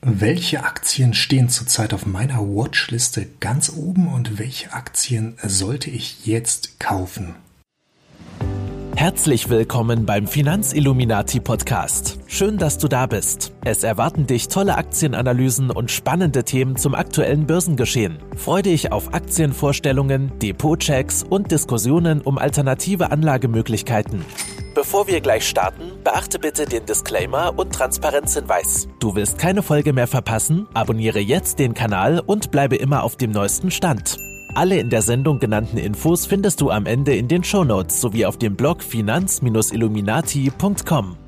Welche Aktien stehen zurzeit auf meiner Watchliste ganz oben und welche Aktien sollte ich jetzt kaufen? Herzlich willkommen beim Finanzilluminati Podcast. Schön, dass du da bist. Es erwarten dich tolle Aktienanalysen und spannende Themen zum aktuellen Börsengeschehen. Freue dich auf Aktienvorstellungen, Depotchecks und Diskussionen um alternative Anlagemöglichkeiten. Bevor wir gleich starten, beachte bitte den Disclaimer und Transparenzhinweis. Du willst keine Folge mehr verpassen? Abonniere jetzt den Kanal und bleibe immer auf dem neuesten Stand. Alle in der Sendung genannten Infos findest du am Ende in den Shownotes sowie auf dem Blog finanz-illuminati.com.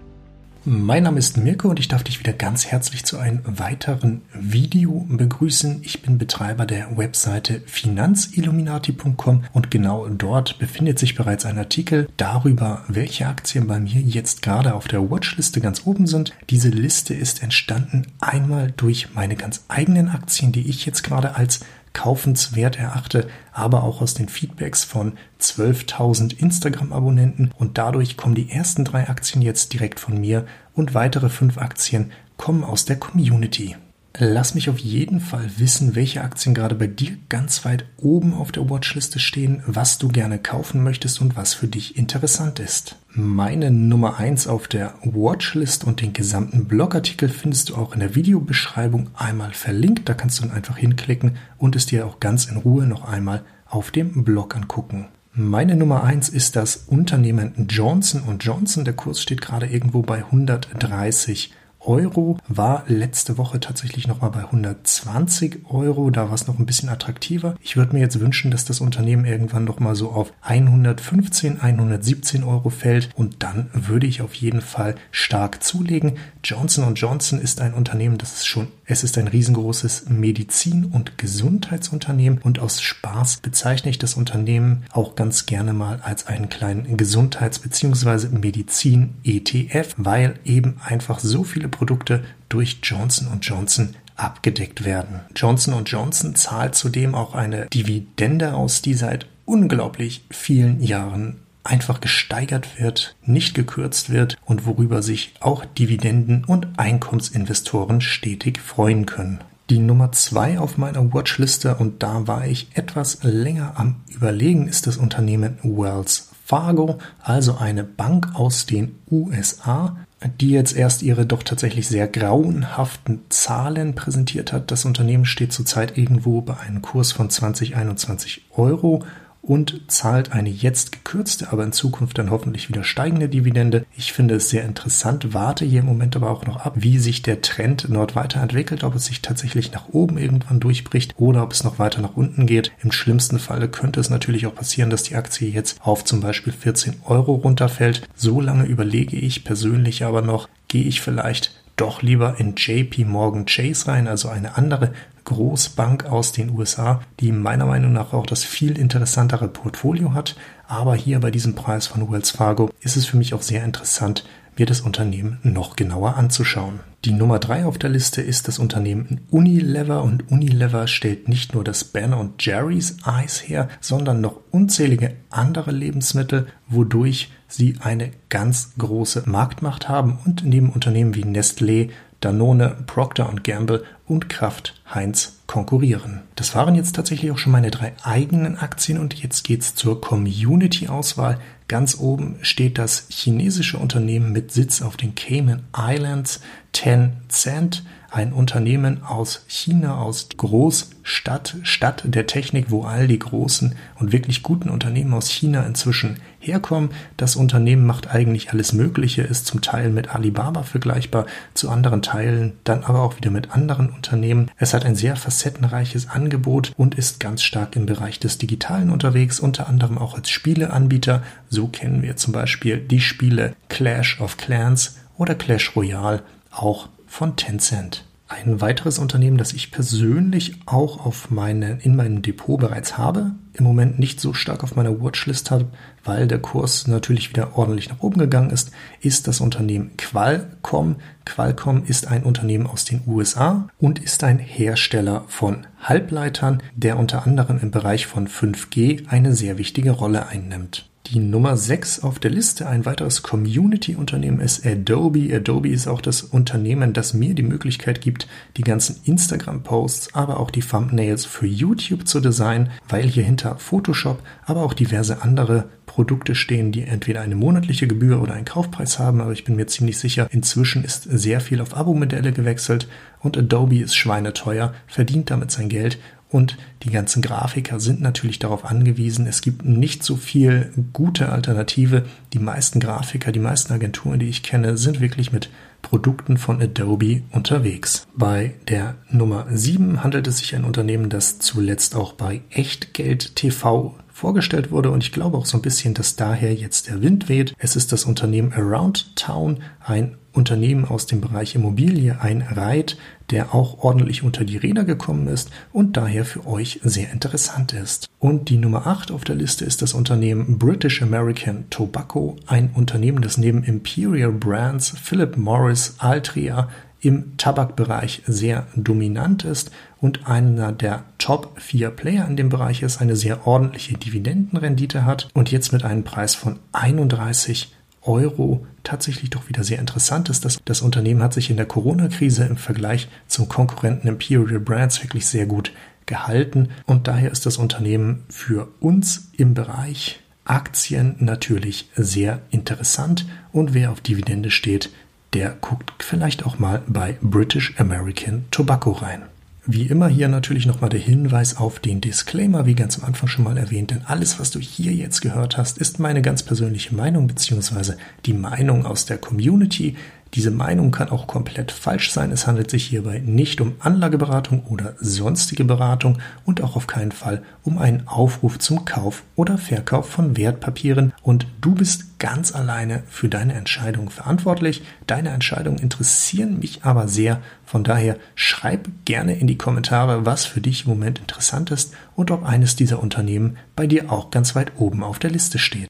Mein Name ist Mirko und ich darf dich wieder ganz herzlich zu einem weiteren Video begrüßen. Ich bin Betreiber der Webseite finanzilluminati.com und genau dort befindet sich bereits ein Artikel darüber, welche Aktien bei mir jetzt gerade auf der Watchliste ganz oben sind. Diese Liste ist entstanden einmal durch meine ganz eigenen Aktien, die ich jetzt gerade als kaufenswert erachte, aber auch aus den Feedbacks von 12.000 Instagram-Abonnenten und dadurch kommen die ersten drei Aktien jetzt direkt von mir und weitere fünf Aktien kommen aus der Community. Lass mich auf jeden Fall wissen, welche Aktien gerade bei dir ganz weit oben auf der Watchliste stehen, was du gerne kaufen möchtest und was für dich interessant ist. Meine Nummer eins auf der Watchlist und den gesamten Blogartikel findest du auch in der Videobeschreibung einmal verlinkt. Da kannst du dann einfach hinklicken und es dir auch ganz in Ruhe noch einmal auf dem Blog angucken. Meine Nummer eins ist das Unternehmen Johnson Johnson. Der Kurs steht gerade irgendwo bei 130 Euro, war letzte Woche tatsächlich nochmal bei 120 Euro. Da war es noch ein bisschen attraktiver. Ich würde mir jetzt wünschen, dass das Unternehmen irgendwann nochmal so auf 115, 117 Euro fällt und dann würde ich auf jeden Fall stark zulegen. Johnson Johnson ist ein Unternehmen, das ist schon, es ist ein riesengroßes Medizin- und Gesundheitsunternehmen und aus Spaß bezeichne ich das Unternehmen auch ganz gerne mal als einen kleinen Gesundheits- bzw. Medizin-ETF, weil eben einfach so viele Produkte durch Johnson Johnson abgedeckt werden. Johnson Johnson zahlt zudem auch eine Dividende aus, die seit unglaublich vielen Jahren einfach gesteigert wird, nicht gekürzt wird und worüber sich auch Dividenden- und Einkommensinvestoren stetig freuen können. Die Nummer zwei auf meiner Watchliste und da war ich etwas länger am Überlegen, ist das Unternehmen Wells Fargo, also eine Bank aus den USA, die jetzt erst ihre doch tatsächlich sehr grauenhaften Zahlen präsentiert hat. Das Unternehmen steht zurzeit irgendwo bei einem Kurs von 20, 21 Euro und zahlt eine jetzt gekürzte, aber in Zukunft dann hoffentlich wieder steigende Dividende. Ich finde es sehr interessant, warte hier im Moment aber auch noch ab, wie sich der Trend dort weiterentwickelt, ob es sich tatsächlich nach oben irgendwann durchbricht oder ob es noch weiter nach unten geht. Im schlimmsten Falle könnte es natürlich auch passieren, dass die Aktie jetzt auf zum Beispiel 14 Euro runterfällt. So lange überlege ich persönlich aber noch, gehe ich vielleicht doch lieber in JP Morgan Chase rein, also eine andere Großbank aus den USA, die meiner Meinung nach auch das viel interessantere Portfolio hat. Aber hier bei diesem Preis von Wells Fargo ist es für mich auch sehr interessant, mir das Unternehmen noch genauer anzuschauen. Die Nummer drei auf der Liste ist das Unternehmen Unilever und Unilever stellt nicht nur das Ben und Jerry's Eis her, sondern noch unzählige andere Lebensmittel, wodurch sie eine ganz große Marktmacht haben und neben Unternehmen wie Nestlé, Danone, Procter Gamble und Kraft Heinz konkurrieren. Das waren jetzt tatsächlich auch schon meine drei eigenen Aktien und jetzt geht's zur Community-Auswahl. Ganz oben steht das chinesische Unternehmen mit Sitz auf den Cayman Islands, Tencent ein Unternehmen aus China, aus Großstadt, Stadt der Technik, wo all die großen und wirklich guten Unternehmen aus China inzwischen herkommen. Das Unternehmen macht eigentlich alles Mögliche, ist zum Teil mit Alibaba vergleichbar, zu anderen Teilen dann aber auch wieder mit anderen Unternehmen. Es hat ein sehr facettenreiches Angebot und ist ganz stark im Bereich des Digitalen unterwegs, unter anderem auch als Spieleanbieter. So kennen wir zum Beispiel die Spiele Clash of Clans oder Clash Royale, auch von Tencent. Ein weiteres Unternehmen, das ich persönlich auch auf meine, in meinem Depot bereits habe, im Moment nicht so stark auf meiner Watchlist habe, weil der Kurs natürlich wieder ordentlich nach oben gegangen ist, ist das Unternehmen Qualcomm. Qualcomm ist ein Unternehmen aus den USA und ist ein Hersteller von Halbleitern, der unter anderem im Bereich von 5G eine sehr wichtige Rolle einnimmt. Die Nummer 6 auf der Liste, ein weiteres Community-Unternehmen ist Adobe. Adobe ist auch das Unternehmen, das mir die Möglichkeit gibt, die ganzen Instagram-Posts, aber auch die Thumbnails für YouTube zu designen, weil hier hinter Photoshop, aber auch diverse andere Produkte stehen, die entweder eine monatliche Gebühr oder einen Kaufpreis haben, aber ich bin mir ziemlich sicher, inzwischen ist sehr viel auf Abo-Modelle gewechselt und Adobe ist schweineteuer, verdient damit sein Geld und die ganzen Grafiker sind natürlich darauf angewiesen. Es gibt nicht so viel gute Alternative. Die meisten Grafiker, die meisten Agenturen, die ich kenne, sind wirklich mit Produkten von Adobe unterwegs. Bei der Nummer 7 handelt es sich ein Unternehmen, das zuletzt auch bei Echtgeld TV vorgestellt wurde und ich glaube auch so ein bisschen, dass daher jetzt der Wind weht. Es ist das Unternehmen Around Town, ein Unternehmen aus dem Bereich Immobilie, ein Reit, der auch ordentlich unter die Räder gekommen ist und daher für euch sehr interessant ist. Und die Nummer 8 auf der Liste ist das Unternehmen British American Tobacco, ein Unternehmen, das neben Imperial Brands, Philip Morris, Altria im Tabakbereich sehr dominant ist und einer der Top 4 Player in dem Bereich ist, eine sehr ordentliche Dividendenrendite hat und jetzt mit einem Preis von 31 Euro tatsächlich doch wieder sehr interessant ist. Das, das Unternehmen hat sich in der Corona-Krise im Vergleich zum Konkurrenten Imperial Brands wirklich sehr gut gehalten und daher ist das Unternehmen für uns im Bereich Aktien natürlich sehr interessant und wer auf Dividende steht, der guckt vielleicht auch mal bei British American Tobacco rein. Wie immer hier natürlich nochmal der Hinweis auf den Disclaimer, wie ganz am Anfang schon mal erwähnt, denn alles, was du hier jetzt gehört hast, ist meine ganz persönliche Meinung beziehungsweise die Meinung aus der Community. Diese Meinung kann auch komplett falsch sein. Es handelt sich hierbei nicht um Anlageberatung oder sonstige Beratung und auch auf keinen Fall um einen Aufruf zum Kauf oder Verkauf von Wertpapieren. Und du bist ganz alleine für deine Entscheidung verantwortlich. Deine Entscheidungen interessieren mich aber sehr. Von daher schreib gerne in die Kommentare, was für dich im Moment interessant ist und ob eines dieser Unternehmen bei dir auch ganz weit oben auf der Liste steht.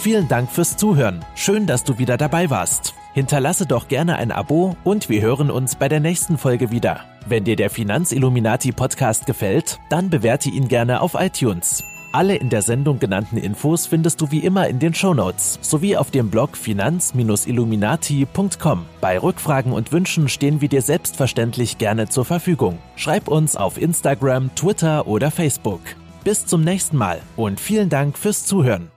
Vielen Dank fürs Zuhören. Schön, dass du wieder dabei warst. Hinterlasse doch gerne ein Abo und wir hören uns bei der nächsten Folge wieder. Wenn dir der Finanzilluminati Podcast gefällt, dann bewerte ihn gerne auf iTunes. Alle in der Sendung genannten Infos findest du wie immer in den Shownotes sowie auf dem Blog finanz-illuminati.com. Bei Rückfragen und Wünschen stehen wir dir selbstverständlich gerne zur Verfügung. Schreib uns auf Instagram, Twitter oder Facebook. Bis zum nächsten Mal und vielen Dank fürs Zuhören.